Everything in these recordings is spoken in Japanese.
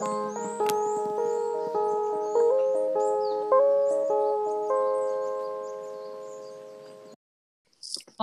お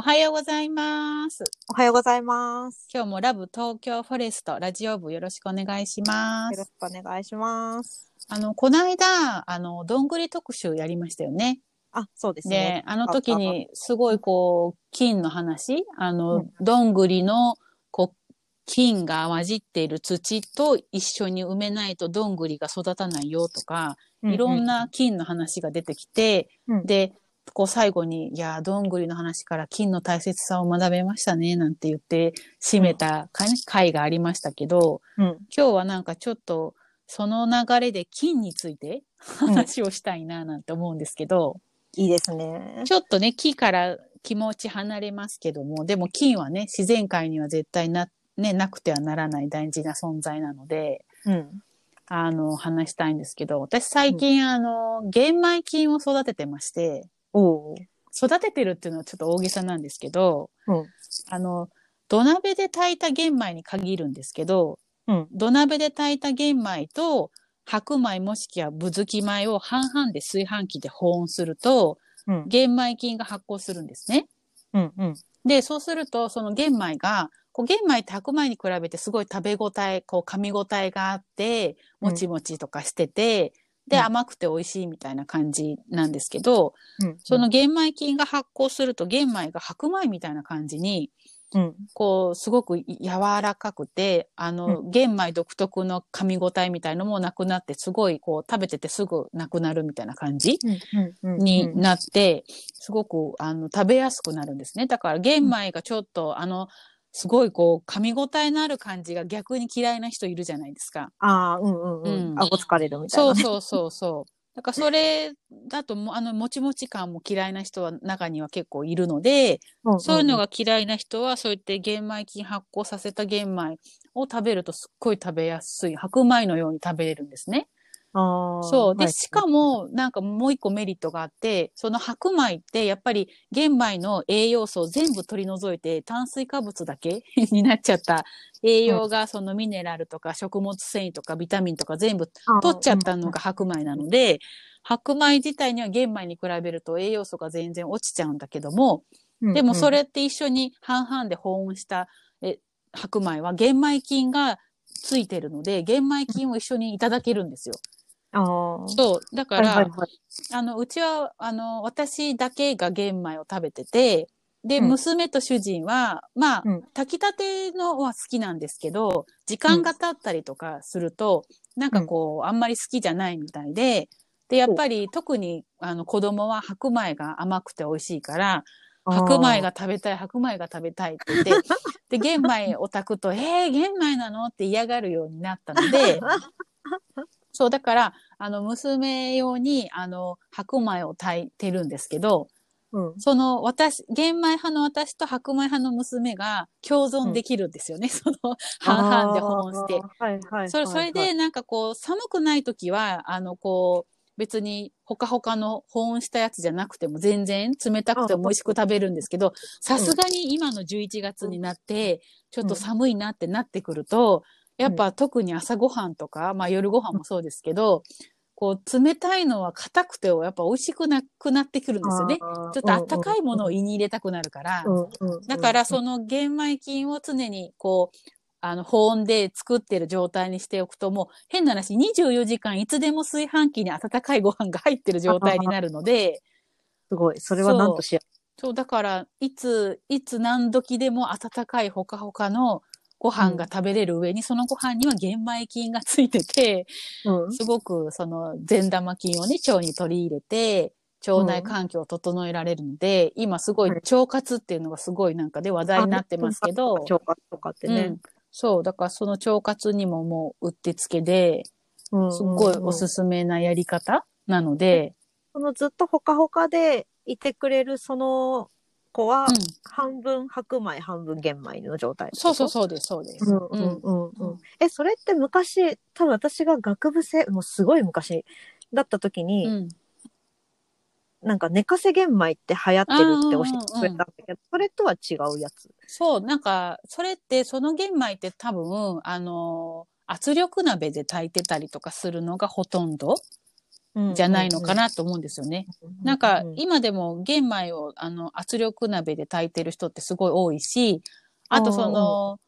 はようございます。おはようございます。今日もラブ東京フォレストラジオ部よろしくお願いします。よろしくお願いします。あの、この間、あの、どんぐり特集やりましたよね。あ、そうですでね。、あの時にすごいこう、金の話、あの、うんどんぐりの、こう、金が混じっている土と一緒に埋めないとどんぐりが育たないよとか、いろん、な金の話が出てきて、うん。で、こう最後に、いや、どんぐりの話から金の大切さを学べましたね、なんて言って締めた回回がありましたけど、うん。今日はなんかちょっと、その流れで金について話をしたいな、なんて思うんですけど、いいですね。ちょっとね、木から気持ち離れますけども、でも金はね、自然界には絶対な、ね、なくてはならない大事な存在なので、うん。あの、話したいんですけど、私最近、あの、玄米菌を育ててまして。育ててるっていうのはちょっと大げさなんですけど、うん。あの、土鍋で炊いた玄米に限るんですけど、うん。土鍋で炊いた玄米と白米もしくはぶずき米を半々で炊飯器で保温すると、うん。玄米菌が発酵するんですね。うん。うん。で、そうすると、その玄米が、こう玄米って白米に比べてすごい食べ応え、こう噛み応えがあって、もちもちとかしてて、で、うん甘くて美味しいみたいな感じなんですけど、うん。その、玄米菌が発酵すると玄米が白米みたいな感じに、うん。こう、すごく柔らかくて、あの、玄米独特の噛み応えみたいのもなくなって、すごいこう、食べててすぐなくなるみたいな感じうん。うん。になって、すごくあの食べやすくなるんですね。だから玄米がちょっと、あの、すごいこう噛み応えのある感じが逆に嫌いな人いるじゃないですか。ああ、うんうんううんん。顎疲れるみたいなね。そうそうそうそう。だからそれだともあのもちもち感も嫌いな人は中には結構いるので、うん。そういうのが嫌いな人はそうやって玄米菌発酵させた玄米を食べるとすっごい食べやすい白米のように食べれるんですね。ああ。そう。で、はいしか、も、なんかもう一個メリットがあって、その白米ってやっぱり玄米の栄養素を全部取り除いて、炭水化物だけ になっちゃった栄養が、そのミネラルとか食物繊維とかビタミンとか全部取っちゃったのが白米なので、白米自体には玄米に比べると栄養素が全然落ちちゃうんだけども、うん、でもそれって一緒に半々で保温したえ白米は玄米菌がついてるので、玄米菌を一緒にいただけるんですよ。そう。だから、はいはいはい。あの、うちは、あの、私だけが玄米を食べてて、で、うん。娘と主人は、まあ、うん。炊きたてのは好きなんですけど、時間が経ったりとかすると、なんかこう、あんまり好きじゃないみたいで、で、やっぱり特に、あの、子供は白米が甘くて美味しいから、白米が食べたい、白米が食べたいって言って、で、玄米を炊くと、えー、玄米なの？って嫌がるようになったので、そう、だから、あの、娘用に、あの、白米を炊いてるんですけど、うん。その、私、玄米派の私と白米派の娘が共存できるんですよね。その、半々で保温して。はいはい。それ、それで、なんかこう、寒くない時は、あの、こう、別に、ほかほかの保温したやつじゃなくても全然冷たくても美味しく食べるんですけど、さすがに今の11月になって、ちょっと寒いなってなってくると、やっぱ特に朝ごはんとか、まあ夜ご飯もそうですけど、こう、冷たいのは硬くて、やっぱ美味しくなくなってくるんですよね。ちょっとあったかいものを胃に入れたくなるから。だから、その玄米菌を常に、こう、あの、保温で作ってる状態にしておくと、もう、変な話、24時間いつでも炊飯器に温かいご飯が入ってる状態になるので、すごい。それはなんとしやそう、だから、いつ、いつ何時でも温かいほかほかのご飯が食べれる上に、そのご飯には玄米菌がついてて、うん。すごく、その、善玉菌をね、腸に取り入れて、腸内環境を整えられるので、今すごいはい腸活っていうのがすごいなんかで話題になってますけど、腸活とかってね。うん。そう、だからその腸活にももううってつけで、うん。すっごいおすすめなやり方なので、そのずっとほかほかでいてくれるその子は、うん、半分白米、半分玄米の状態。そうそうそうです、そうです。うんうんうんうん。え、それって昔、多分私が学部生、もうすごい昔だった時に、うんなんか寝かせ玄米って流行ってるって教えてくれたんだけど、それとは違うやつ？そう、なんか、それって、その玄米って多分、あの、圧力鍋で炊いてたりとかするのがほとんどうんじゃないのかなと思うんですよね。なんかう今でも玄米をあの圧力鍋で炊いてる人ってすごい多いし、あとその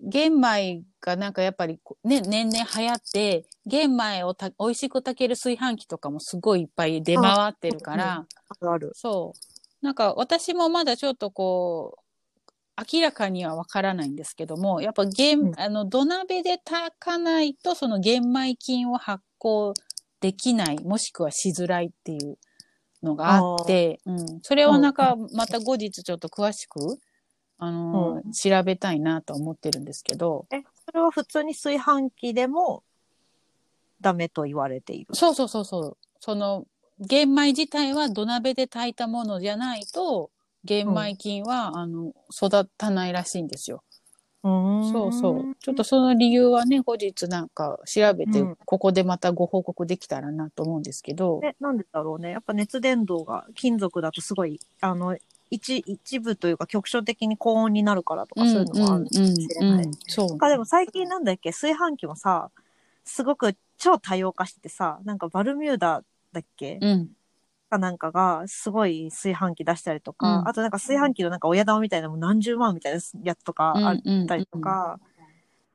玄米がなんかやっぱりこね、年々流行って、玄米をた美味しく炊ける炊飯器とかもすごいいっぱい出回ってるから、あるある。そう。なんか私もまだちょっとこう、明らかにはわからないんですけども、やっぱ玄、うんあの土鍋で炊かないとその玄米菌を発酵できない、もしくはしづらいっていうのがあって、うん。それはなんかまた後日ちょっと詳しく、あのー調べたいなと思ってるんですけど、え、それは普通に炊飯器でもダメと言われている？そうそうそうそう。その、玄米自体は土鍋で炊いたものじゃないと、玄米菌は、あの、育たないらしいんですよ。そそうそう。ちょっとその理由はね、後日なんか調べてうん、ここでまたご報告できたらなと思うんですけど。え、なんでだろうね。やっぱ熱伝導が金属だとすごい、あの、一、一部というか局所的に高温になるからとか、そういうのがあるかもしれない。そう。かでも最近なんだっけ、炊飯器もさ、すごく超多様化しててさ、なんかバルミューダだっけ、うん。かなんかがすごい炊飯器出したりとか、うんあとなんか炊飯器のなんか親玉みたいなのも何十万みたいなやつとかあっうんたりとか、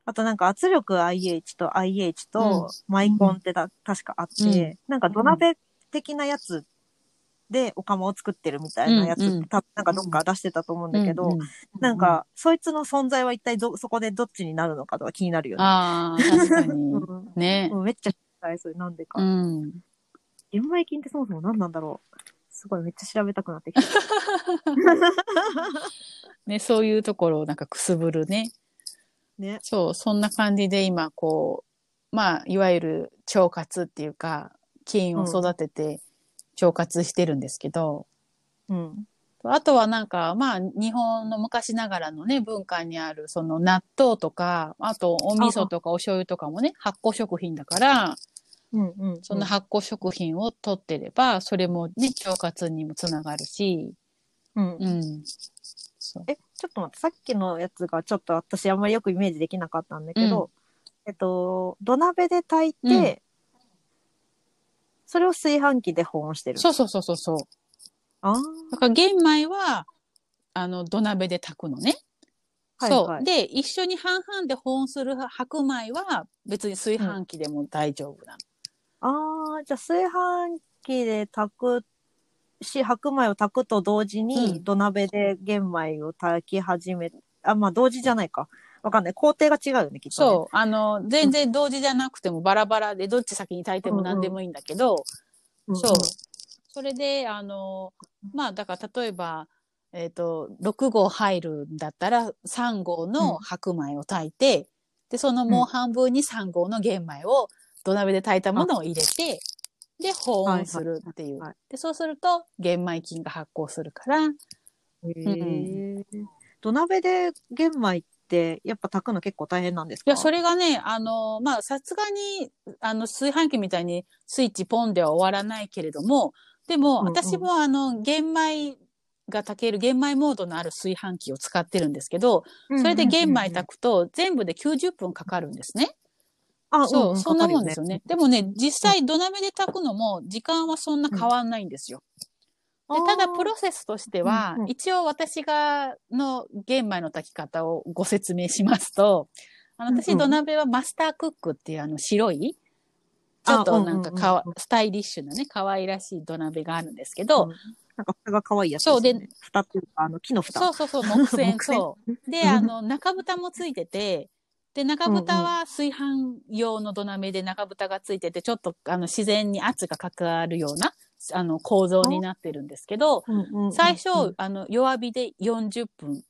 あとなんか圧力 IH と IH とマイコンってだ、確かあって、うんなんか土鍋的なやつでお釜を作ってるみたいなやつうんうんなんかどっか出してたと思うんだけど、うんうんなんか、そいつの存在は一体ど、そこでどっちになるのかとか気になるよね。ああ、確かに。うんね。うんめっちゃ知りたい、それなんでか。うん。玄米菌ってそもそも何なんだろう。すごいめっちゃ調べたくなってきた。ね、そういうところをなんかくすぶるね。ね。そう、そんな感じで今、こう、まあ、いわゆる腸活っていうか、菌を育てて腸活してるんですけど、うん。あとはなんか、まあ、日本の昔ながらのね、文化にある、その納豆とか、あとお味噌とかお醤油とかもね、発酵食品だから、うんうん。その発酵食品を取ってれば、それもね、腸活にもつながるし、うん。うん。そうえ、ちょっと待って、さっきのやつがちょっと私あんまりよくイメージできなかったんだけど、えっと、土鍋で炊いて、うんそれを炊飯器で保温してる。そうそうそうそうそう。ああ。だから玄米は、あの、土鍋で炊くのね。はいそう。はいで、一緒に半々で保温する白米は別に炊飯器でも大丈夫なの。ああ、じゃあ炊飯器で炊くし、白米を炊くと同時うにん土鍋で玄米を炊き始め、あ、まあ同時じゃないか。わかんない。工程が違うよね、きっと、ね。そう。あの、全然同時じゃなくてもバラバラで、どっち先に炊いても何でもいいんだけど、うん。そう。それで、あの、まあ、だから例えば、えっ、と、6合入るんだったら、3合の白米を炊いて、で、そのもう半分に3合の玄米を土鍋で炊いたものを入れて、で、保温するっていう。はいはいはい。で、そうすると、玄米菌が発酵するから、へえ。土鍋で玄米ってやっぱ炊くの結構大変なんですか？いや、それがね、あの、まあ、さすがに、あの、炊飯器みたいにスイッチポンでは終わらないけれども、でも、うんうん。私もあの、玄米が炊ける玄米モードのある炊飯器を使ってるんですけど、それで玄米炊くと全部で90分かかるんですね。あ、そう、んそんなもんですよね。。でもね、実際土鍋で炊くのも時間はそんな変わんないんですよ。でただ、プロセスとしては、うんうん一応私が、の玄米の炊き方をご説明しますと、あの、私、うんうん土鍋はマスタークックっていうあの白い、ちょっとなんかかわ、うんうんうんスタイリッシュなね、可愛らしい土鍋があるんですけど、なんか蓋が可愛いやつそうで。蓋っていうか、あの、木の蓋。そうそうそう、木製 そう。で、あの、中蓋もついてて、で、中蓋は炊飯用の土鍋で中蓋がついてて、ちょっとあの自然に圧がかかるような、あの、構造になってるんですけど、最初、あの、弱火で40分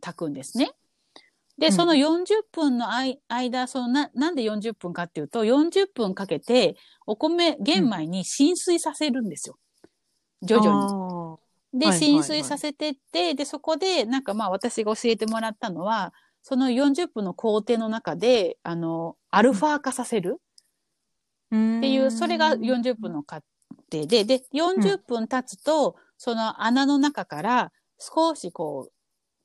炊くんですね。で、うんその40分の間、そのな、なんで40分かっていうと、40分かけて、お米、玄米に浸水させるんですよ。徐々に。々で、浸水させてって、で、そこで、なんかまあ私が教えてもらったのは、その40分の工程の中で、あの、アルファ化させる。にっていう、それが40分の過程で、で、40分経つと、その穴の中から少しこう、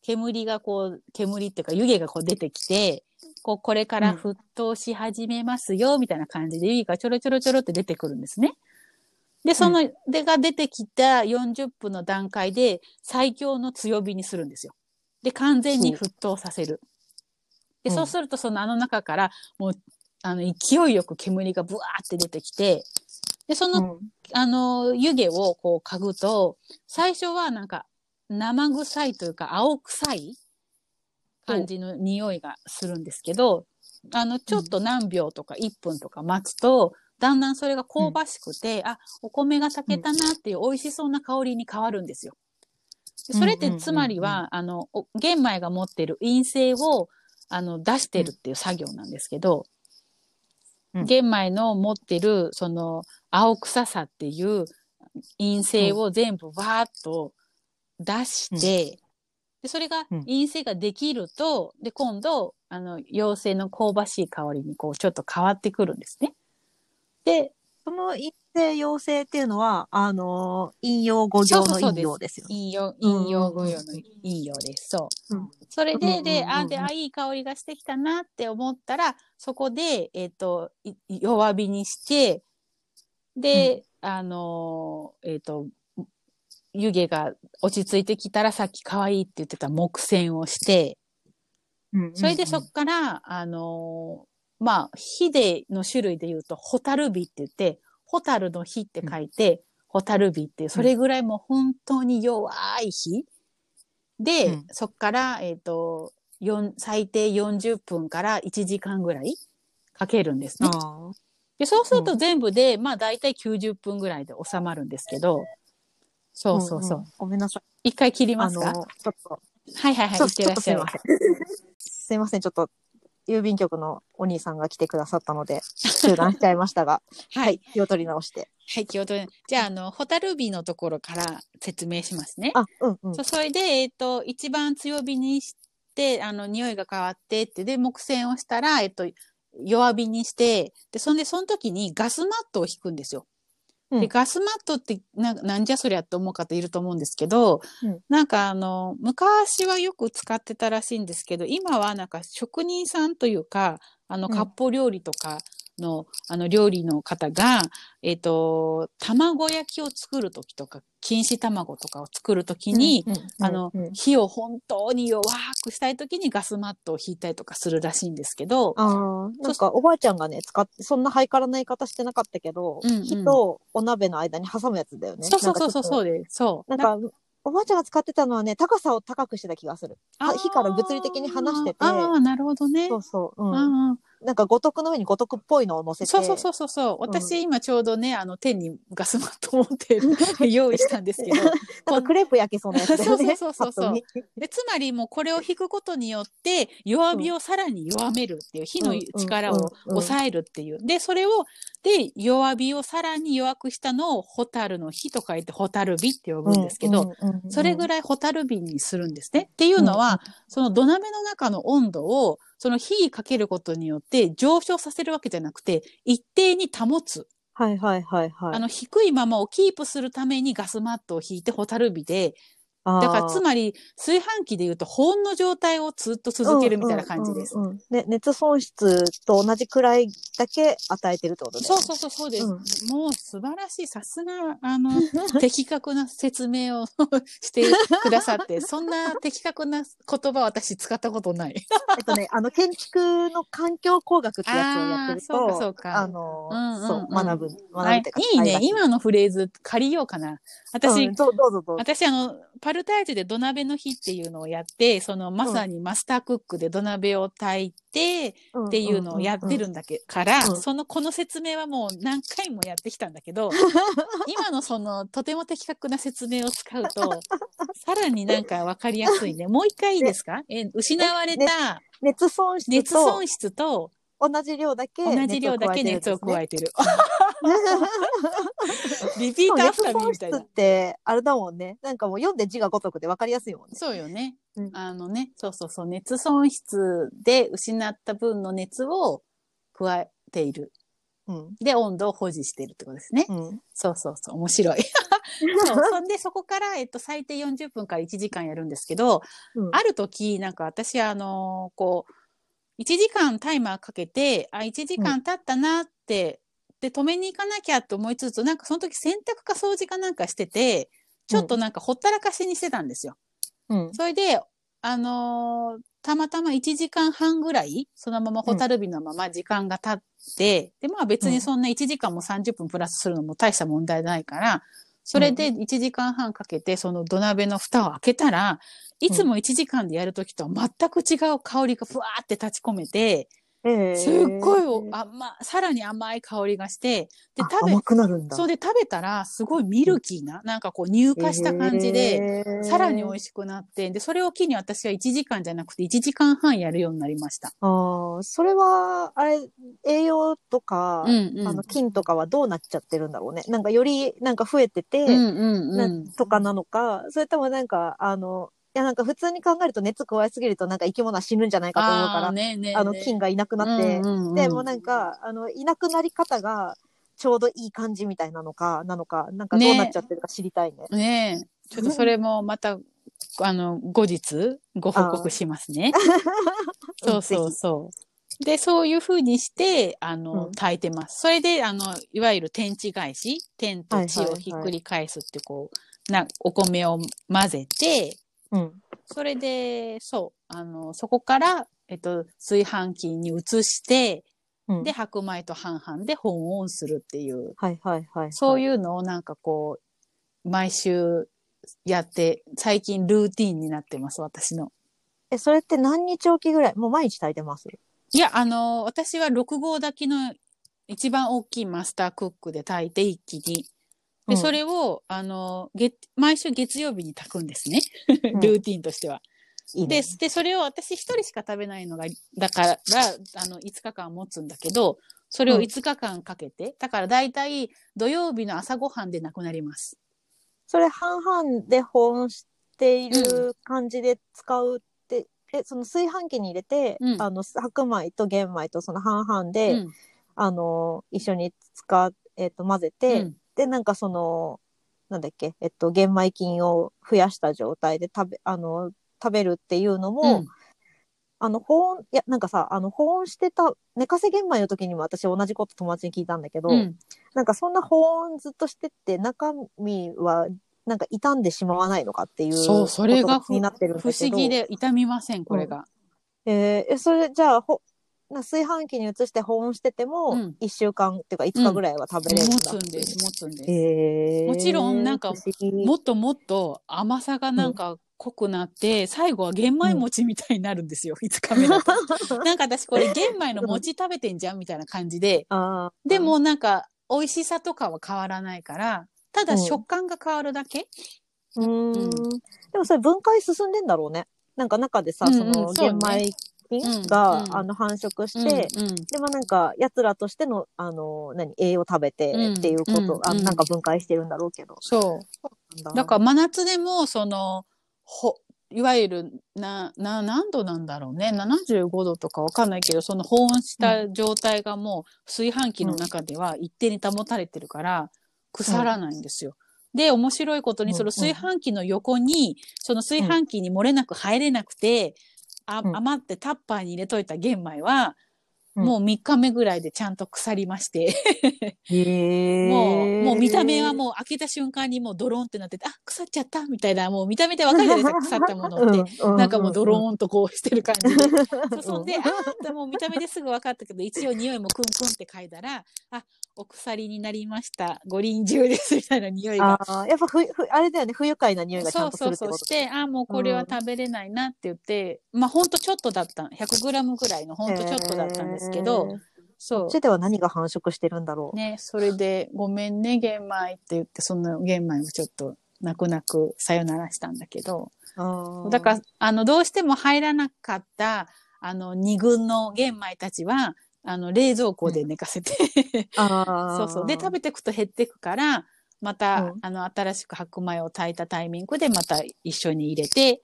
煙がこう、煙っていうか湯気がこう出てきて、こう、これから沸騰し始めますよ、みたいな感じで、湯気がちょろちょろちょろって出てくるんですね。で、その、でが出てきた40分の段階で最強の強火にするんですよ。で、完全に沸騰させる。で、そうするとそのあの中からもう、あの、勢いよく煙がブワーって出てきて、で、その、あの、湯気をこう嗅ぐと、最初はなんか生臭いというか青臭い感じの匂いがするんですけど、あの、ちょっと何秒とか1分とか待つと、だんだんそれが香ばしくて、あ、お米が炊けたなっていう美味しそうな香りに変わるんですよ。それってつまりは、あの、玄米が持っている陰性を、あの、出してるっていう作業なんですけど、玄米の持ってる、その、青臭さっていう陰性を全部わーっと出して、で、それが陰性ができると、で、今度、あの、陽性の香ばしい香りにこう、ちょっと変わってくるんですね。で、その陰性陽性っていうのは、あのー、引用語行の引用ですよ、引用、引用語用の引用です。そう。うん、それで、で、あ、で、あ、いい香りがしてきたなって思ったら、そこで、えっ、ー、と、弱火にして、で、うん、あのー、えっ、と、湯気が落ち着いてきたら、さっき可愛いって言ってた木栓をして、それでそこから、あのまあ、火での種類で言うと、ホタルビって言って、ホタルの火って書いて、ホタルビっていう、それぐらいもう本当に弱い火。で、うん、そっから、えっ、ー、と、最低40分から1時間ぐらいかけるんですね。でそうすると全部で、うん、まあ大体90分ぐらいで収まるんですけど、そうそうそう。うんうん、ごめんなさい。一回切りますか？ちょっと。はいはいはい、いってらっしゃい。すいません、ちょっと郵便局のお兄さんが来てくださったので、中断しちゃいましたが、はい、気を取り直して。はい、気を取り、じゃあ、あの、ホタルビのところから説明しますね。あ、うんうん。そそれで、えっ、ー、と、一番強火にして、あの、匂いが変わってって、で、木栓をしたら、えっ、と、弱火にして、で、そんで、その時にガスマットを引くんですよ。で、ガスマットってな、なんじゃそりゃって思う方いると思うんですけど、うん、なんかあの、昔はよく使ってたらしいんですけど、今はなんか職人さんというか、あの、割烹料理とかの、あの、料理の方が、えっ、ー、と、卵焼きを作るときとか、錦糸卵とかを作るときに、あの、火を本当に弱くしたいときにガスマットを引いたりとかするらしいんですけど。ああ、なんかおばあちゃんがね、使って、そんなハイカラな言い方してなかったけど、うんうん、火とお鍋の間に挟むやつだよね。そうそうそうそうです。そう。なんか、おばあちゃんが使ってたのはね、高さを高くしてた気がする。火から物理的に離してて。ああ、なるほどね。そうそう。うん。なんか五徳の上に五徳っぽいのを乗せて。そうそうそうそうそう。私、今ちょうどね、あの、手にガスマット持って 用意したんですけど。なんかクレープ焼けそうなやつね。そうそうそうそう。で、つまりもうこれを引くことによって、弱火をさらに弱めるっていう、火の力を抑えるっていう。で、それを、で、弱火をさらに弱くしたのを、ホタルの火と書いて、ホタル火って呼ぶんですけど、それぐらいホタル火にするんですね。っていうのは、その土鍋の中の温度を、その火かけることによって上昇させるわけじゃなくて、一定に保つ。はいはいはいはい。あの、低いままをキープするためにガスマットを引いてホタルビでだからつまり炊飯器で言うと保温の状態をずっと続けるみたいな感じです。ね、熱損失と同じくらいだけ与えてるってことですね。そうそうそうそうです。うん、もう素晴らしい。さすが、あの、的確な説明を してくださって、そんな的確な言葉私使ったことない。えっとね、あの、建築の環境工学ってやつをやってると、そうかそうか。あの、うんうんうん、そう、学ぶ、学ぶいいね。今のフレーズ借りようかな。私、うん、どうぞどうぞ。私、あの、パルタイジで土鍋の日っていうのをやって、そのまさにマスタークックで土鍋を炊いてっていうのをやってるんだけから、その、この説明はもう何回もやってきたんだけど、今のそのとても的確な説明を使うと、さらになんかわかりやすいね。もう一回いいですか、え失われた、熱損失と、熱損失と、同じ量だけ同じ量だけ熱を加えてる。リピートアフターみたいな。って、あれだもんね。なんかもう読んで字が如くで分かりやすいもんね。そうよね。うん、あのね、そうそうそう、熱損失で失った分の熱を加えている。うん、で、温度を保持しているってことですね。うん、そうそうそう、面白い。そうそんで、そこから、えっと、最低40分から1時間やるんですけど、うん、ある時、なんか私、あのー、こう、1時間タイマーかけて、あ、1時間経ったなって、で、止めに行かなきゃと思いつつ、なんかその時洗濯か掃除かなんかしてて、ちょっとなんかほったらかしにしてたんですよ。うん。それで、あのーたまたま1時間半ぐらい、そのままホタルビのまま時間が経って、で、まあ別にそんな1時間も30分プラスするのも大した問題ないから、それで1時間半かけて、その土鍋の蓋を開けたら、いつも1時間でやるときとは全く違う香りがふわーって立ち込めて、ええすっごいお甘、さらに甘い香りがして、で、あ食べ甘、くなるんだ。そうで食べたら、すごいミルキーな、なんかこう乳化した感じで、でさらに美い。味しくなって、で、それを機に私は1時間じゃなくて1時間半やるようになりました。ああ、それは、あれ、栄養とか、うんうん。あの、菌とかはどうなっちゃってるんだろうね。なんかより、なんか増えてて、うんうんなうん。とかなのか、それともなんか、あの、いやなんか普通に考えると熱加えすぎるとなんか生き物は死ぬんじゃないかと思うから、あーねえねえねえあの、菌がいなくなって、でもなんか、あの、いなくなり方がちょうどいい感じみたいなのか、なのか、なんかどうなっちゃってるか知りたいね。ねえ。ちょっとそれもまた、あの、後日、ご報告しますね。そうそうそう。で、そういう風にして、あの、うん炊いてます。それで、あの、いわゆる天地返し、天と地をひっくり返すって、こう、な、お米を混ぜて、うん。それで、そう、あの、そこから、えっと、炊飯器に移して、うん。で、白米と半々で保温するっていう、はいはいはい。う。そういうのをなんかこう、毎週やって、最近ルーティンになってます、私の。え、それって何日おきぐらい？もう毎日炊いてます？いや、あの、私は6合炊きの一番大きいマスタークックで炊いて一気に。で、うん。それを、あの、月、毎週月曜日に炊くんですね。うん。ルーティンとしては。いいね。で、で、それを私一人しか食べないのが、だから、あの、5日間持つんだけど、それをうん。5日間かけて、だから大体土曜日の朝ごはんでなくなります。それ半々で保温している感じで使うって、え、その炊飯器に入れて、うん。あの、白米と玄米とその半々で、うん。あの、一緒に使う、えっ、と、混ぜて、うんで、なんかその、なんだっけ、えっと、玄米菌を増やした状態で食べ、あの、食べるっていうのも、うんあの、保温、いや、なんかさ、あの、保温してた、寝かせ玄米の時にも私同じこと友達に聞いたんだけど、うんなんかそんな保温ずっとしてって、中身は、なんか傷んでしまわないのかっていうそう、それがこと気になってるんだ不けど。思議。で痛みません、これが。えーえ、それじゃあ、ほ、な炊飯器に移して保温してても、うん。1週間っていうか5日ぐらいは食べれるん持つんです、持つんです。へーもちろんなんか不思議。もっともっと甘さがなんか濃くなって、最後は玄米餅みたいになるんですよ、5日目だと。なんか私これ玄米の餅食べてんじゃんみたいな感じで、あー。でもなんか美味しさとかは変わらないから、ただうん。食感が変わるだけ、うーん。うん。でもそれ分解進んでんだろうね。なんか中でさ、うんうんそのそうね。玄米菌うんが、うんあの繁殖しうんて、うんでもなんか奴らとしての、あの、何、栄養食べてうんっていうこと、あうんうんなんか分解してるんだろうけど。そう。だから真夏でも、その、ほ、いわゆる、な、な、何度なんだろうね。75度とかわかんないけど、その保温した状態がもう炊飯器の中では一定に保たれてるから、腐らないんですよ。で、面白いことに、うんその炊飯器の横に、その炊飯器に漏れなく入れなくて、あうん余ってタッパーに入れといた玄米は、うんもう3日目ぐらいでちゃんと腐りまして、もう、もう見た目はもう開けた瞬間にもうドローンってなってて、あ、腐っちゃったみたいな、もう見た目でわかるじゃないですか、腐ったものって。うなんかもうドロン。ーンとこうしてる感じで。そそんで、あーってもう見た目ですぐ分かったけど、一応匂いもクンクンって嗅いだら、あ、お腐になりました。五輪中ですみたいな匂いが。ああ、やっぱふ、ふ、あれだよね、不愉快な匂いがちゃそうんとすそうそう。るってことして、あ、もうこれは食べれないなって言って、まあほんとちょっとだった。100グラムぐらいのほんとちょっとだったんですけど、へーそこっちでは何が繁殖してるんだろう。ね、それで、ごめんね、玄米って言って、その玄米をちょっと泣く泣くさよならしたんだけど、だから、あの、どうしても入らなかった、あの、二軍の玄米たちは、あの、冷蔵庫で寝かせて、そうそう。で、食べていくと減っていくから、また、うん。あの、新しく白米を炊いたタイミングでまた一緒に入れて、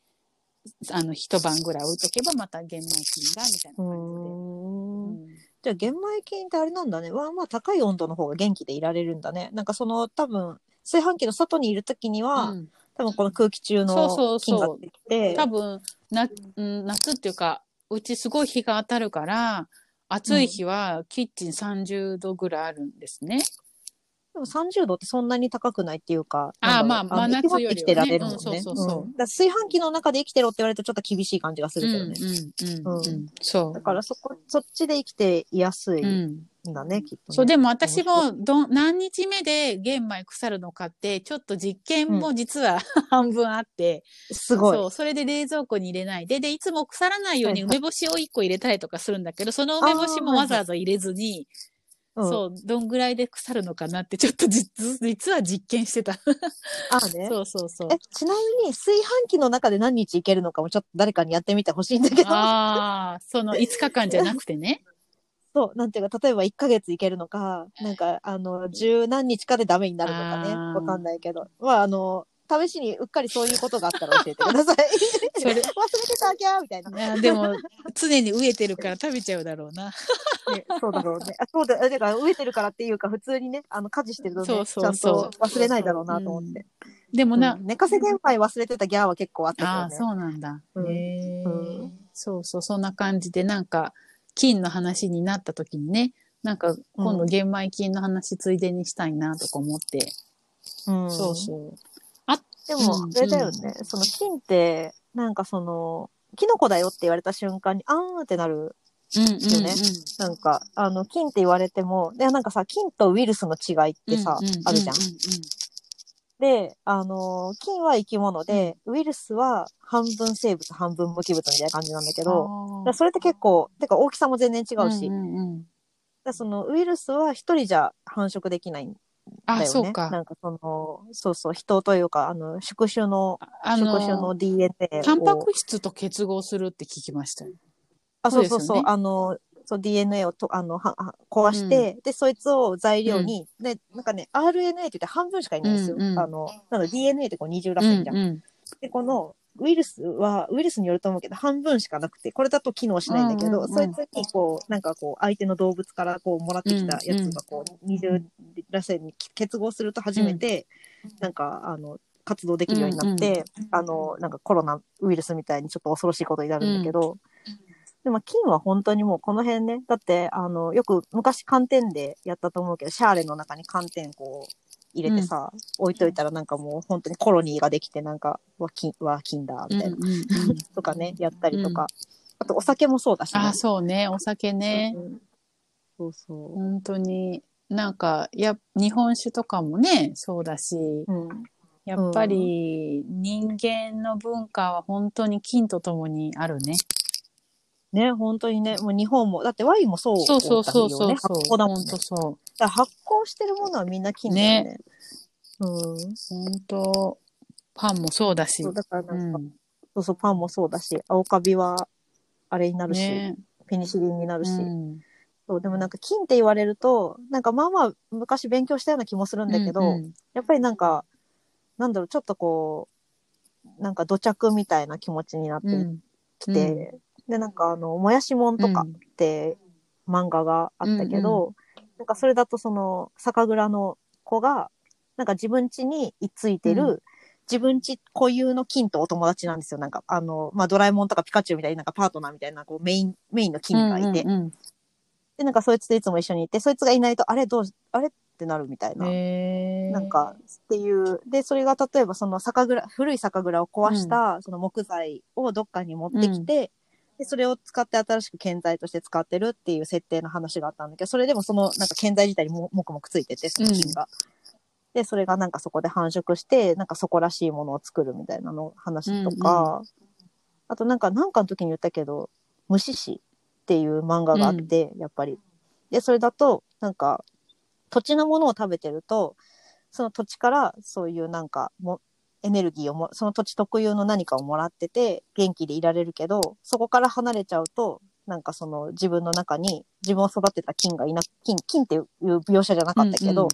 あの、一晩ぐらい置いとけばまた玄米菌が、みたいなう感じで。うん。じゃあ玄米菌ってあれなんだね。まあまあ高い温度の方が元気でいられるんだね。なんかその多分炊飯器の外にいるときには、うん。多分この空気中そうそうそう。の菌が出てきて、多分な、うん、夏っていうか、うちすごい日が当たるから、暑い日はキッチン30度ぐらいあるんですね。でも30度ってそんなに高くないっていうか。あーなんだろうまあ真夏よりはね生きてられるもんね。うんそうそうそうんだ炊飯器の中で生きてろって言われるとちょっと厳しい感じがすうんるけどね。うんうんうんうんそう。だからそこ、そっちで生きていやすいうんんだね、きっとね。そう、でも私もど、何日目で玄米腐るのかって、ちょっと実験も実は 半分あって、すごい。そう、それで冷蔵庫に入れないで、で、いつも腐らないように梅干しを1個入れたりとかするんだけど、その梅干しもわざわざ入れずに、うん、そう、どんぐらいで腐るのかなって、ちょっと実、実は実験してた。ああね。そうそうそう。え、ちなみに炊飯器の中で何日いけるのかもちょっと誰かにやってみてほしいんだけど。ああ、その5日間じゃなくてね。そう、なんていうか、例えば1ヶ月いけるのか、なんか、あの、十何日かでダメになるのかね。わかんないけど。まあ、あの、試しにうっかりそういうことがあったら教えてください。それ忘れてたきゃーみたいな。でも、常に飢えてるから食べちゃうだろうな。ね、そうだろうね。あそうだ、だから飢えてるからっていうか、普通にね、あの、家事してるとね、そうそうそうちゃんと忘れないだろうなと思って。でもな、うん寝かせ玄米忘れてたギャーは結構あったけどね。ああ、そうなんだ。うんへえうんそうそう、そんな感じで、なんか、金の話になった時にね、なんか、今度玄米金の話ついでにしたいなとか思って。うん。そうそう。でもう、んあれだよね、その菌って、なんかその、キノコだよって言われた瞬間に、あーんってなる。うんうんうん。ねなんか、あの、菌って言われても、で、なんかさ、菌とウイルスの違いってさ、うんうんうんうんあるじゃん。で、あの、菌は生き物で、ウイルスは半分生物、半分無機物みたいな感じなんだけど、だそれって結構、てか大きさも全然違ーうし、そのウイルスは一人じゃ繁殖できないんだあ、よね。そうか。なんかその、そうそう、人というか、あの、宿主の、あ宿主のの、DNA を。タンパク質と結合するって聞きましたよ。あ、そうそうそう。ねあの、そう DNA をとあのはは壊して、で、そいつを材料に、で、なんかね、RNA って言って半分しかいないんですよ。うんうんあの、なので DNA ってこう二重らうんせんじゃん。うんで、この、ウイルスは、ウイルスによると思うけど、半分しかなくて、これだと機能しないんだけど、うんうんうんそいつにこう、なんかこう、相手の動物からこう、もらってきたやつがこう、二重らせんに結合すると初めて、なんか、あの、活動できるようになって、あの、なんかコロナウイルスみたいにちょっと恐ろしいことになるんだけど、でも菌は本当にもうこの辺ね、だって、あの、よく昔寒天でやったと思うけど、シャーレの中に寒天こう入れてさ、置いといたらなんかもう本当にコロニーができてなんか、わ、菌、わ、菌だ、みたいな、うんうんうんとかね、やったりとか。あとお酒もそうだしね。あ、そうね。お酒ね。うんそうそ本当に、なんか、や、日本酒とかもね、そうだし、う。うん。やっぱり人間の文化は本当に金とともにあるね。ね、本当にね、もう日本も、だってワインもそうだそうそうそう。そう。発酵だもんね。そう。だ発酵してるものはみんな菌だよね。うん。本当パンもそうだし。そうだからうなんか、ん。そうそう、パンもそうだし、青カビはあれになるし、ね。ペニシリンになるし。うんそう、でもなんか菌って言われると、なんかまあまあ昔勉強したような気もするんだけど、うんうんやっぱりなんか、なんだろう、ちょっとこう、なんか土着みたいな気持ちになってうんきて、で、なんかあの、もやしもんとかって漫画があったけど、なんかそれだとその、酒蔵の子が、なんか自分家に居ついてる、う自分家固有の菌とお友達なんですよ。なんか、あの、まあ、ドラえもんとかピカチュウみたいになんかパートナーみたいな、こうメイン、メインの菌がいて、うんうんで、なんかそいつといつも一緒にいて、そいつがいないと、あれどうし、あれってなるみたいうんな。なんか、っていう。で、それが例えばその酒蔵、古い酒蔵を壊した、その木材をどっかに持ってきて、で、それを使って新しく建材として使ってるっていう設定の話があったんだけど、それでもそのなんか建材自体にももくもくついてて、その菌が。で、それがなんかそこで繁殖して、なんかそこらしいものを作るみたいなの話とか、あとなんか、なんかの時に言ったけど、虫師っていう漫画があって、やっぱり。で、それだと、なんか、土地のものを食べてると、その土地からそういうなんかも、エネルギーをも、その土地特有の何かをもらってて、元気でいられるけど、そこから離れちゃうと、なんかその自分の中に自分を育てた菌がいな、菌、菌っていう描写じゃなかったけど、うんうん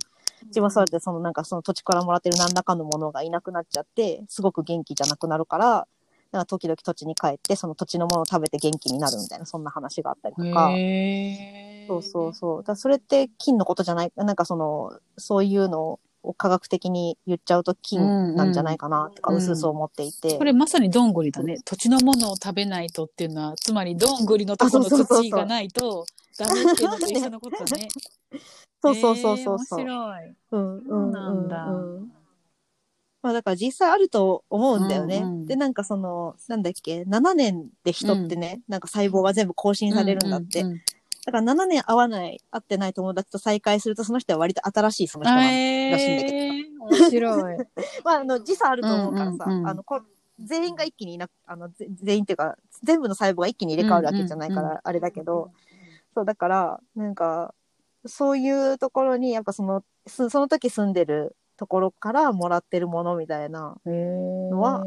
自分を育ててそのなんかその土地からもらってる何らかのものがいなくなっちゃって、すごく元気じゃなくなるから、なんか時々土地に帰って、その土地のものを食べて元気になるみたいな、そんな話があったりとか。そうそうそう。だそれって菌のことじゃない、なんかその、そういうのを科学的に言っちゃうと金なんじゃないかなとか、うんうすうす思っていて。これまさにどんぐりだね。土地のものを食べないとっていうのは、つまりどんぐりのところの土がないとダメっていうのと一緒のことだね。そうそうそうそうそう。えー面白い。うんそうなんだうんまあだから実際あると思うんだよね。うんうんで、なんかその、なんだっけ、7年で人ってね、なんか細胞が全部更新されるんだって。うんうんうんだから7年会わない、会ってない友達と再会するとその人は割と新しいその人らしいんだけど。ー、面白い。まあ、あの、時差あると思うからさ、うんうんうんあの、こ全員が一気にいなあの、ぜ全員っていうか、全部の細胞が一気に入れ替わるわけじゃないから、うんうんあれだけど、そう、だから、なんか、そういうところに、やっぱその、すその時住んでるところからもらってるものみたいな、のは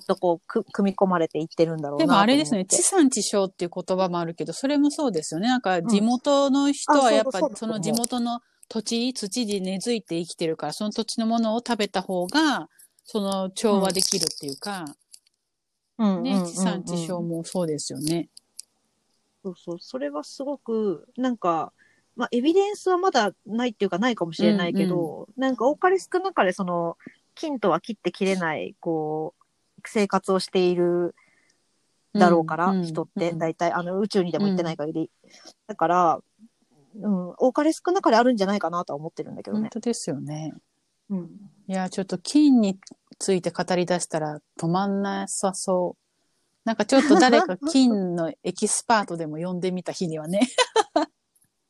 きっとこう、く組み込まれていってるんだろうなで。もあれですね、地産地消っていう言葉もあるけど、それもそうですよね。なんか地元の人はやっぱあその地元の土地、土に根付いて生きてるから、その土地のものを食べた方が、その調和できるっていうか、うん。うん。うんうん、ね、地産地消もそうですよね。そうそう、それはすごく、なんか、まあ、エビデンスはまだないっていうかないかもしれないけど、なんか多かれ少なかれその、金とは切って切れない、こう、生活をしているだろうから、うん人って、うん大体、あの、宇宙にでも行ってない限り。だから、うん、多かれ少なかれあるんじゃないかなとは思ってるんだけどね。本当ですよね。うん。いや、ちょっと金について語り出したら止まんなさそう。なんかちょっと誰か金のエキスパートでも呼んでみた日にはね。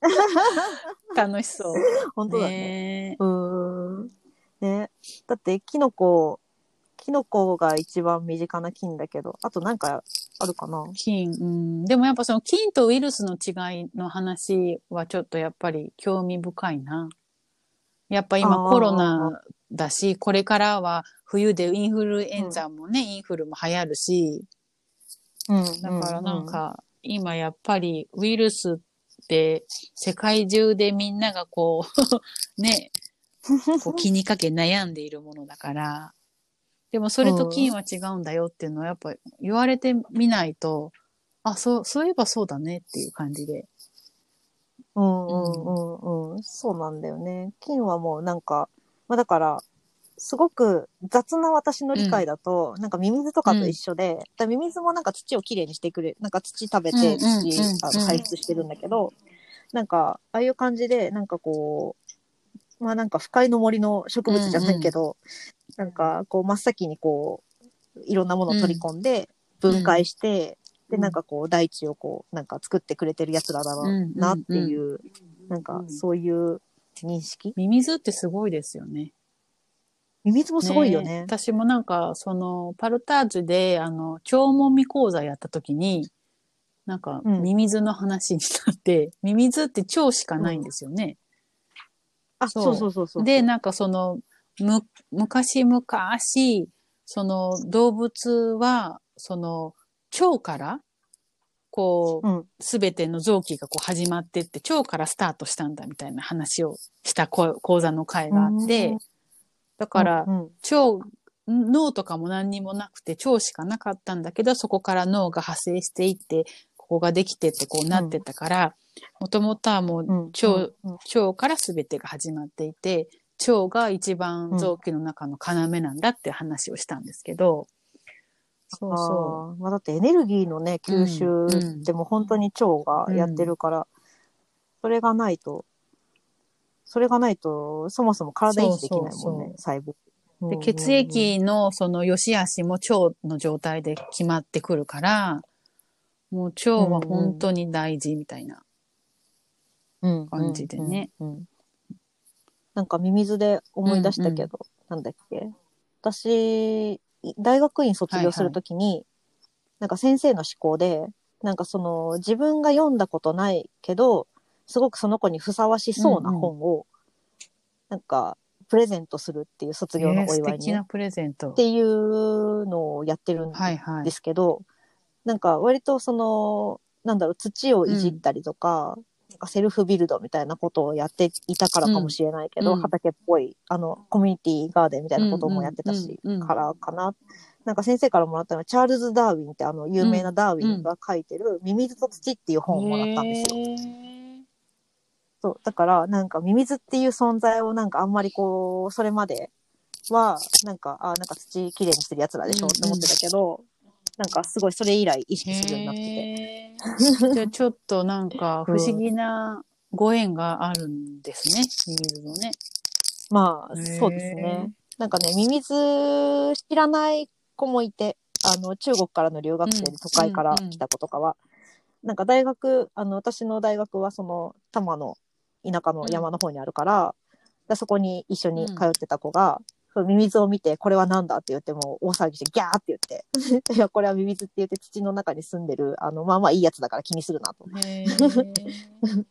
楽しそう。本当だね。ねうーん。ね。だって、キノコ、キノコが一番身近な菌だけど、あとなんかあるかな？金、うん。でもやっぱその金とウイルスの違いの話はちょっとやっぱり興味深いな。やっぱ今コロナだし、これからは冬でインフルエンザもね、インフルも流行るし、うん。だからなんか、今やっぱりウイルスって世界中でみんながこう、ね、こう気にかけ悩んでいるものだから、でもそれと金は違うんだよっていうのはやっぱ言われてみないと、あ、そう、そういえばそうだねっていう感じで。うんうんうんうん。そうなんだよね。金はもうなんか、まあだから、すごく雑な私の理解だと、なんかミミズとかと一緒で、だからミミズもなんか土をきれいにしてくれ、なんか土食べてうんうんうん土、うんあの排出してるんだけど、なんか、ああいう感じで、なんかこう、まあなんか不快の森の植物じゃないけど、なんかこう真っ先にこう、いろんなものを取り込んで、分解して、で、うん。なんかこう、大地をこう、なんか作ってくれてるやつらだなっていう、なんかそういう認識？ミミズってすごいですよね。ミミズもすごいよね。私もなんか、その、パルタージュで、あの、腸もみ講座やった時に、なんか、うん。ミミズの話になって、ミミズって腸しかないんですよね。あ、そうそうそうそう。で、なんかその、む、昔々、その動物は、その、腸から、こう、うん。すべての臓器がこう始まってって、腸からスタートしたんだみたいな話をしたこ講座の会があって、うん。だから、うん、腸、脳とかも何にもなくて腸しかなかったんだけど、そこから脳が派生していって、ここができてってこうなってたから、もともとはもううん、腸、うん。腸から全てが始まっていて、腸が一番臓器の中の要なんだって話をしたんですけど、そうそあーまあ、だってエネルギーのね、吸収ってもう本当に腸がやってるから、それがないと、それがないと、そもそも体維持できないもんね、そうそう細胞。う。で、うん血液のその良し悪しも腸の状態で決まってくるから、もう腸は本当に大事みたいな。うん感じでね。うんうんうんなんかミミズで思い出したけど、なんだっけ。私、大学院卒業するときに、なんか先生の思考で、なんかその自分が読んだことないけど、すごくその子にふさわしそうな本を、なんかプレゼントするっていう卒業のお祝いに。ね、敵なプレゼント。っ。ていうのをやってるんはいはい。で。すけど、なんか割とその、なんだろう、土をいじったりとか、なんかセルフビルドみたいなことをやっていたからかもしれないけど、うん畑っぽい、あの、コミュニティガーデンみたいなこともやってたし、うんうんうんうんからかな。なんか先生からもらったのは、チャールズ・ダーウィンってあの、有名なダーウィンが書いてる、ミミズと土っていう本をもらったんですよ。そう。だから、なんかミミズっていう存在をなんかあんまりこう、それまでは、なんか、あなんか土きれいにしてる奴らでしょって思ってたけど、なんかすごいそれ以来意識するようになってて。じゃあちょっとなんか不思議なご縁があるんですね、ミミズのね。まあ、そうですね。なんかね、ミミズ知らない子もいて、あの、中国からの留学生で都会から来た子とかは、なんか大学、あの、私の大学はその、多摩の田舎の山の方にあるから、でそこに一緒に通ってた子が、そのミミズを見て、これは何だって言っても、大騒ぎしてギャーって言って、いや、これはミミズって言って土の中に住んでる、あの、まあまあいいやつだから気にするなと。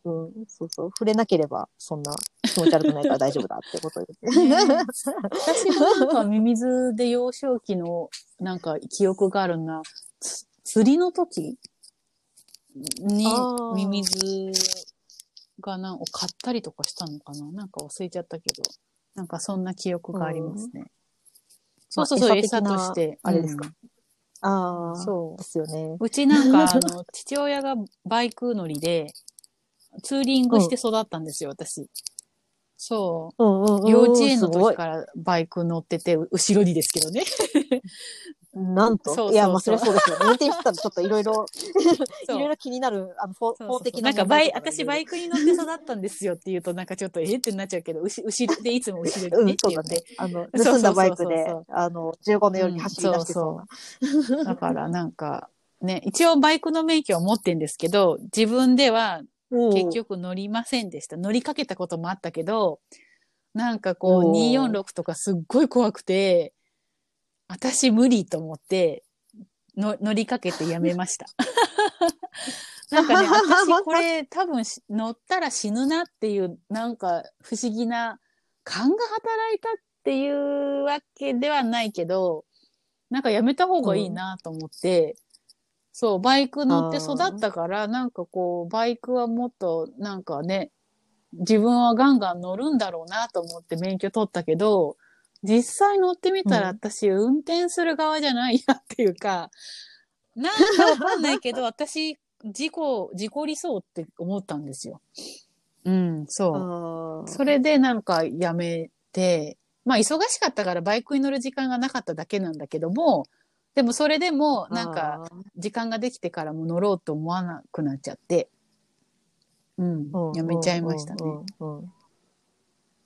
うん、そうそう。触れなければ、そんな気持ち悪くないから大丈夫だってことで。ね私もなんかミミズで幼少期のなんか記憶があるな。つ釣りの時にミミズがなんを買ったりとかしたのかななんか忘れちゃったけど。なんかそんな記憶がありますね。そうそうそう、まあ餌として。あれですか？ああ、そうですよね。うちなんか、あの、父親がバイク乗りで、ツーリングして育ったんですよ、私。そう。うんうんうん。幼稚園の時からバイク乗ってて、後ろにですけどね。なんと？そうそうそういや、まあ、それはそうですよね。運転してたらちょっといろいろ、いそうろいろ気になる、あの、法そうそう法的なかバイ、なん問題とか私バイクに乗って育ったんですよって言うとなんかちょっとえー？ってなっちゃうけど、うし後ろでいつも後ろうんにねっ、てそうだね。あの、そうそうそうそう盗んだバイクで、あの、15の夜に走り出してそうな。だからなんか、ね、一応バイクの免許を持ってんですけど、自分では結局乗りませんでした。乗りかけたこともあったけど、なんかこうおー246とかすっごい怖くて、私無理と思って、の乗りかけてやめました。なんかね、私これ多分し乗ったら死ぬなっていう、なんか不思議な勘が働いたっていうわけではないけど、なんかやめた方がいいなと思って、そう、バイク乗って育ったから、なんかこう、バイクはもっと、なんかね、自分はガンガン乗るんだろうなと思って免許取ったけど、実際乗ってみたらうん私、運転する側じゃないやっていうか、なんかわかんないけど、私、事故、事故りそうって思ったんですよ。うん、そう。それでなんかやめて、まあ忙しかったからバイクに乗る時間がなかっただけなんだけども、でもそれでもなんか時間ができてからも乗ろうと思わなくなっちゃって、うんうん、やめちゃいましたね。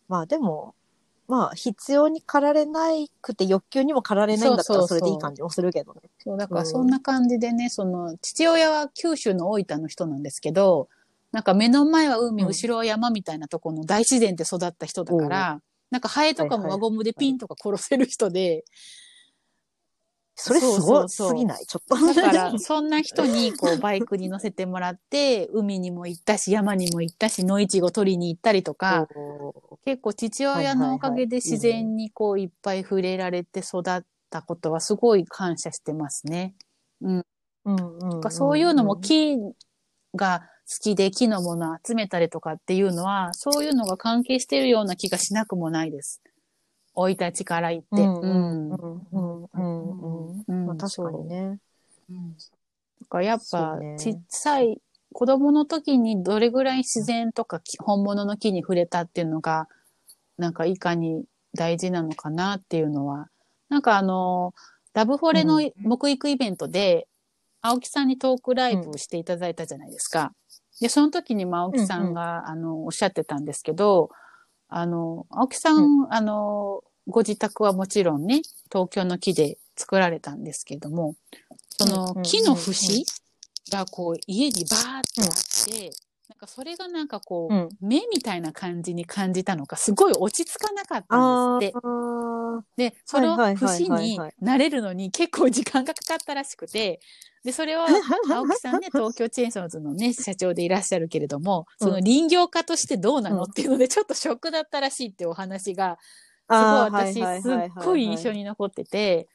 まあでも、まあ必要に駆られないくて欲求にも駆られないんだったらそれでいい感じもするけどね。そう、だからうん。そんな感じでね、その、父親は九州の大分の人なんですけど、なんか目の前は海、うん。後ろは山みたいなところの大自然で育った人だから、なんかハエとかも輪ゴムでピンとか殺せる人で、それすごすぎない？ちょっと。だから、そんな人に、こう、バイクに乗せてもらって、海にも行ったし、山にも行ったし、野いちご取りに行ったりとか、結構父親のおかげで自然にこう、いっぱい触れられて育ったことはすごい感謝してますね。うんうんそういうのも木が好きで木のものを集めたりとかっていうのは、そういうのが関係してるような気がしなくもないです。生い立ちから言って。うん。うん。うん。うん。まあ確かにね。うん。かやっぱ、ちっさい、子供の時にどれぐらい自然とか本物の木に触れたっていうのが、なんかいかに大事なのかなっていうのは、なんかあの、ラブフォレの木育イベントで、青木さんにトークライブをしていただいたじゃないですか。うん、で、その時に、まあ、青木さんが、うんうん、あの、おっしゃってたんですけど、あの、青木さん、あの、ご自宅はもちろんね、東京の木で作られたんですけども、そうんうんうんの木の節がこう家にバーってあって、なんかそれがなんかこう、うん。目みたいな感じに感じたのか、すごい落ち着かなかったんですって。あで、その節にはい慣れるのに結構時間がかかったらしくて、で、それを 青木さんね、東京チェーンソーズのね、社長でいらっしゃるけれども、うん。その林業家としてどうなの？うん。っていうので、ちょっとショックだったらしいっていうお話が、すごい私、すっごい印象に残ってて、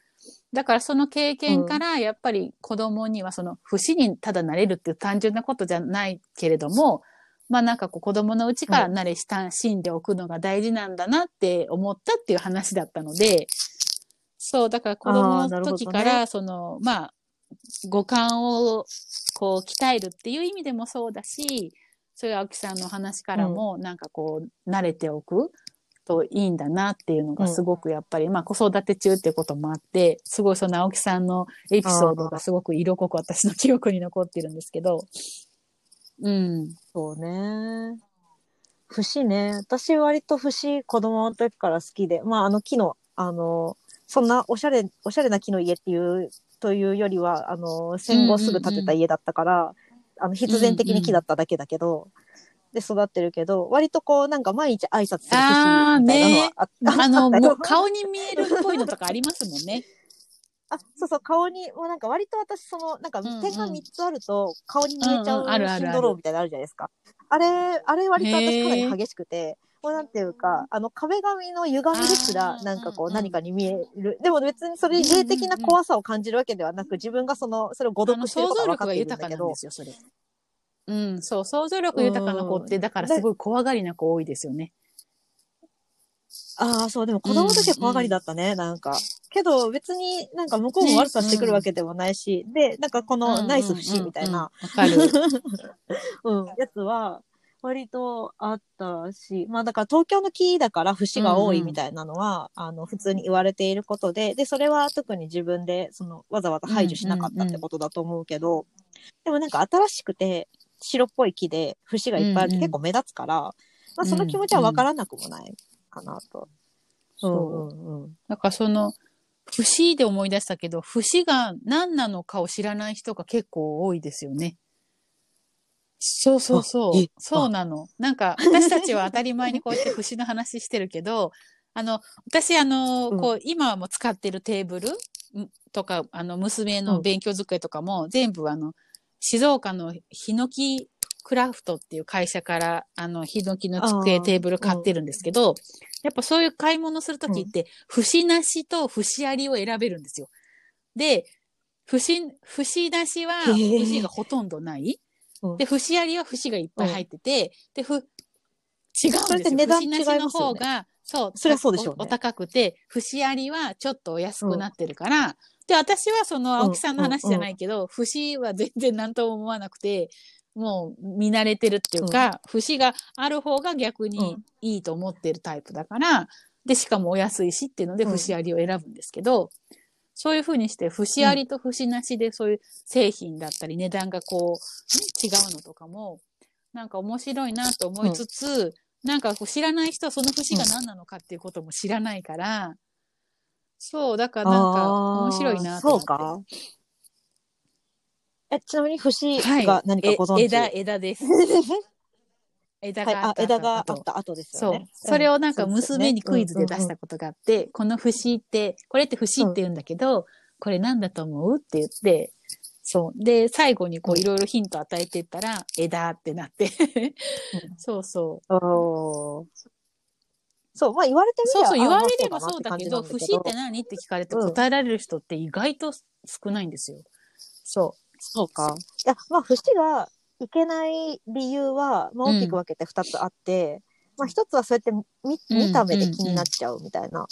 だからその経験から、やっぱり子供にはその節にただ慣れるっていう単純なことじゃないけれども、まあなんかこう子供のうちから慣れ親しんでおくのが大事なんだなって思ったっていう話だったので、そう、だから子供の時から、その、まあ、五感をこう鍛えるっていう意味でもそうだし、そういう青木さんの話からも、なんかこう、慣れておくといいんだなっていうのがすごくやっぱり、まあ子育て中っていうこともあって、すごいその青木さんのエピソードがすごく色濃く私の記憶に残ってるんですけど、うん。そうね。節ね。私割と節子供の時から好きで、まああの木の、あの、そんなおしゃれ、おしゃれな木の家っていう、というよりは、あの、戦後すぐ建てた家だったから、あの、必然的に木だっただけだけど、で育ってるけど、割とこう、なんか毎日挨拶する節みたいなのはあっあの、った。よもう顔に見えるっぽいのとかありますもんね。あ、そうそう、顔に、もうなんか割と私、その、なんか点が3つあると、顔に見えちゃうシンドロームみたいなのあるじゃないですか。あれ、あれ割と私かなり激しくて、もうなんていうか、あの壁紙の歪みですら、なんかこううんうん何かに見える。でも別にそれ霊的な怖さを感じるわけではなく、自分がその、それを誤読してる想像力がことが分かっているんだけど。豊かなんで、すよ、それ。うん、そう、想像力豊かな子って、うん。だからすごい怖がりな子多いですよね。ああ、そう、でも子供の時は怖がりだったね、なんか。けど別になんか向こうも悪さしてくるわけでもないし、で、なんかこのナイス不思みたいな、やつは、割とあったし、まあだから東京の木だから節が多いみたいなのは、あの、普通に言われていることで、で、それは特に自分で、その、わざわざ排除しなかったってことだと思うけど、でもなんか新しくて、白っぽい木で節がいっぱいあるとうんうん結構目立つから、まあその気持ちはわからなくもないかなと。そう。うんうんうん。だからその、節で思い出したけど、節が何なのかを知らない人が結構多いですよね。そうそうそう。そうなの。なんか、私たちは当たり前にこうやって節の話してるけど、あの、私、あの、うんこう、今はもう使ってるテーブルん？とか、あの、娘の勉強机とかも、全部あの、静岡のヒノキクラフトっていう会社から、あの、ヒノキの机、テーブル買ってるんですけど、やっぱそういう買い物するときって、節なしと節ありを選べるんですよ。で、節、節なしは、節がほとんどない。う。んで、節ありは節がいっぱい入ってて、で、ふ、違うんですよ。それって値段節なしの違いますよね方が、そう、そりゃそうでしょうね。おお高くて、節ありはちょっとお安くなってるから、で、私はその青木さんの話じゃないけど、節は全然何とも思わなくて、もう見慣れてるっていうか、節がある方が逆にいいと思ってるタイプだから、で、しかもお安いしっていうので、うん。節ありを選ぶんですけど、そういうふうにして、節ありと節なしで、そういう製品だったり、値段がこう、違うのとかも、なんか面白いなと思いつつ、なんかこう知らない人はその節が何なのかっていうことも知らないから、そう、だからなんか面白いなと思って。そうか。え、ちなみに節はい。が何かご存知、え枝、枝です。枝があっ、た枝があ後った後ですそうよね。。それをなんか娘にクイズで出したことがあって、この節って、これって節って言うんだけど、これなんだと思う？って言って、そう。で、最後にこううんいろいろヒント与えていったら、枝ってなって。そうそう。そう、まあ言われてみればそうそう、言われればそうだけど、節って何って聞かれてうん答えられる人って意外と少ないんですよ。そそうか。いや、まあ節がいけない理由は、まあ大きく分けて二つあって、まあ一つはそうやって見見た目で気になっちゃうみたいな。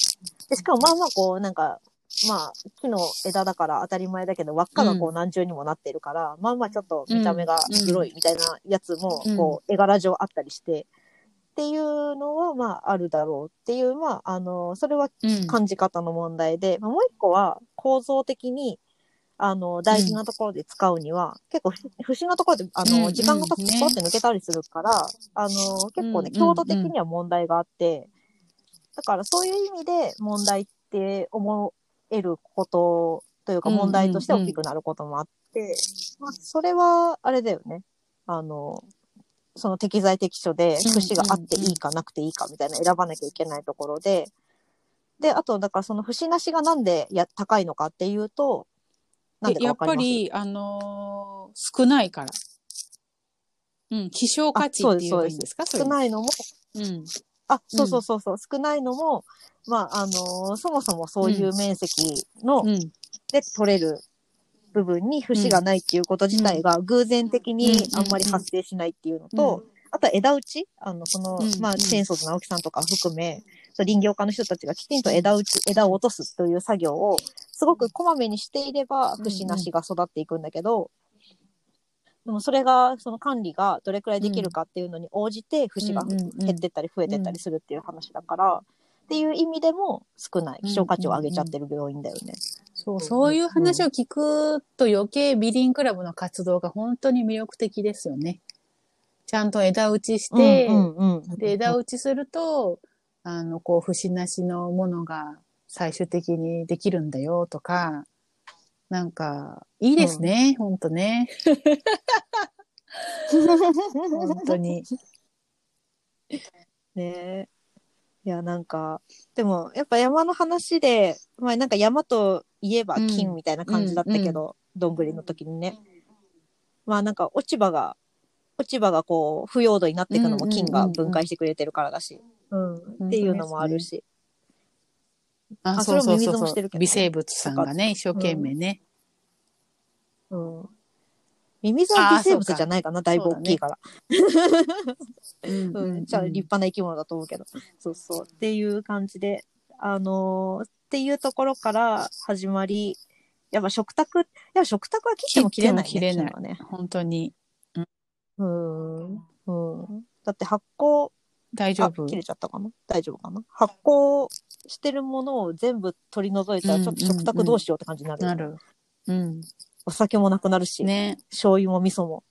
でしかもまあまあこうなんか、まあ木の枝だから当たり前だけど輪っかがこうう何重にもなってるから、まあまあちょっと見た目が広いみたいなやつもうんこう絵柄上あったりして、っていうのはまああるだろうっていう、まああの、それはう。うん。感じ方の問題で、まあ、もう一個は構造的に、あの、大事なところで使うには、結構、ふ節のところで、あの、うん時間が経つとポロって抜けたりするから、あの、結構ね、うん強度的には問題があって、だからそういう意味で問題って思えることというかうん問題として大きくなることもあって、まあ、それは、あれだよね。あの、その適材適所で、節があっていいかなくていいかみたいな選ばなきゃいけないところで、で、あと、だからその節なしがなんでや高いのかっていうと、なんでかやっぱり、あのー少ないから。うん、希少価値っていいんですか？少ないのも、うん。あ、そうそうそうそう、少ないのも、まあ、あのーそもそもそういう面積の、うん。で取れる部分に節がないっていうこと自体が偶然的にあんまり発生しないっていうのと、あとは枝打ち。あの、その、まあ、チェーンソーズの青木さんとか含め、林業家の人たちがきちんと枝打ち、枝を落とすという作業を、すごくこまめにしていれば、節なしが育っていくんだけど、でもそれが、その管理がどれくらいできるかっていうのに応じて、節がうんうんうん減ってったり増えてったりするっていう話だから、っていう意味でも少ない。希少価値を上げちゃってる病院だよね。そう、そういう話を聞くと余計ビリンクラブの活動が本当に魅力的ですよね。ちゃんと枝打ちして、うんうんうん、で、枝打ちすると、あの、こう、節なしのものが最終的にできるんだよとか、なんか、いいですね、ほんとね。本当に。ねえ。いや、なんか、でも、やっぱ山の話で、まあなんか山といえば金みたいな感じだったけど、どんぐりの時にね。まあなんか落ち葉が、落ち葉がこう、腐葉土になっていくのも金が分解してくれてるからだし、うん、っていうのもあるし。あ、あそうそ微生物さんがね、一生懸命ね。うん。ミミズは微生物じゃないかな、だいぶ大きいから。うんうん、じゃあ立派な生き物だと思うけど。そうそう。っていう感じで、あのーっていうところから始まり、やっぱ食卓、いや食卓は切っても切れない、ね。切れないね。本当に。うん。うん。だって発酵、あ大丈夫？切れちゃったかな？大丈夫かな？発酵してるものを全部取り除いたら、ちょっと食卓どうしようって感じになる。なる。うん。お酒もなくなるし、ね。醤油も味噌も。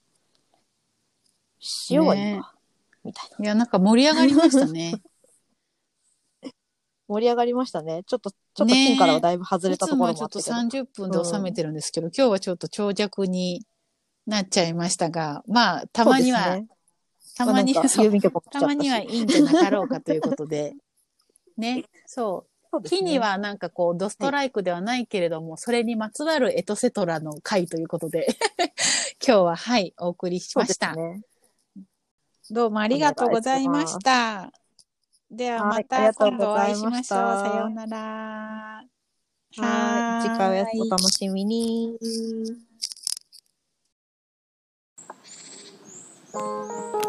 塩はいいねわ。みたいな。いや、なんか盛り上がりましたね。盛り上がりましたね。ちょっと、ちょっとね金からはだいぶ外れたところもあいつもはちょっと30分で収めてるんですけど、今日はちょっと長尺になっちゃいましたが、まあ、たまには、たまにたまにはいいんじゃなかろうかということで。ね、そう。木にはなんかこう、ドストライクではないけれども、それにまつわるエトセトラの回ということで、今日ははい、お送りしました。ね。どうもありがとうございました。ではまた今度お会いしましょう。ございましたさようなら。はい。次回お楽しみに。は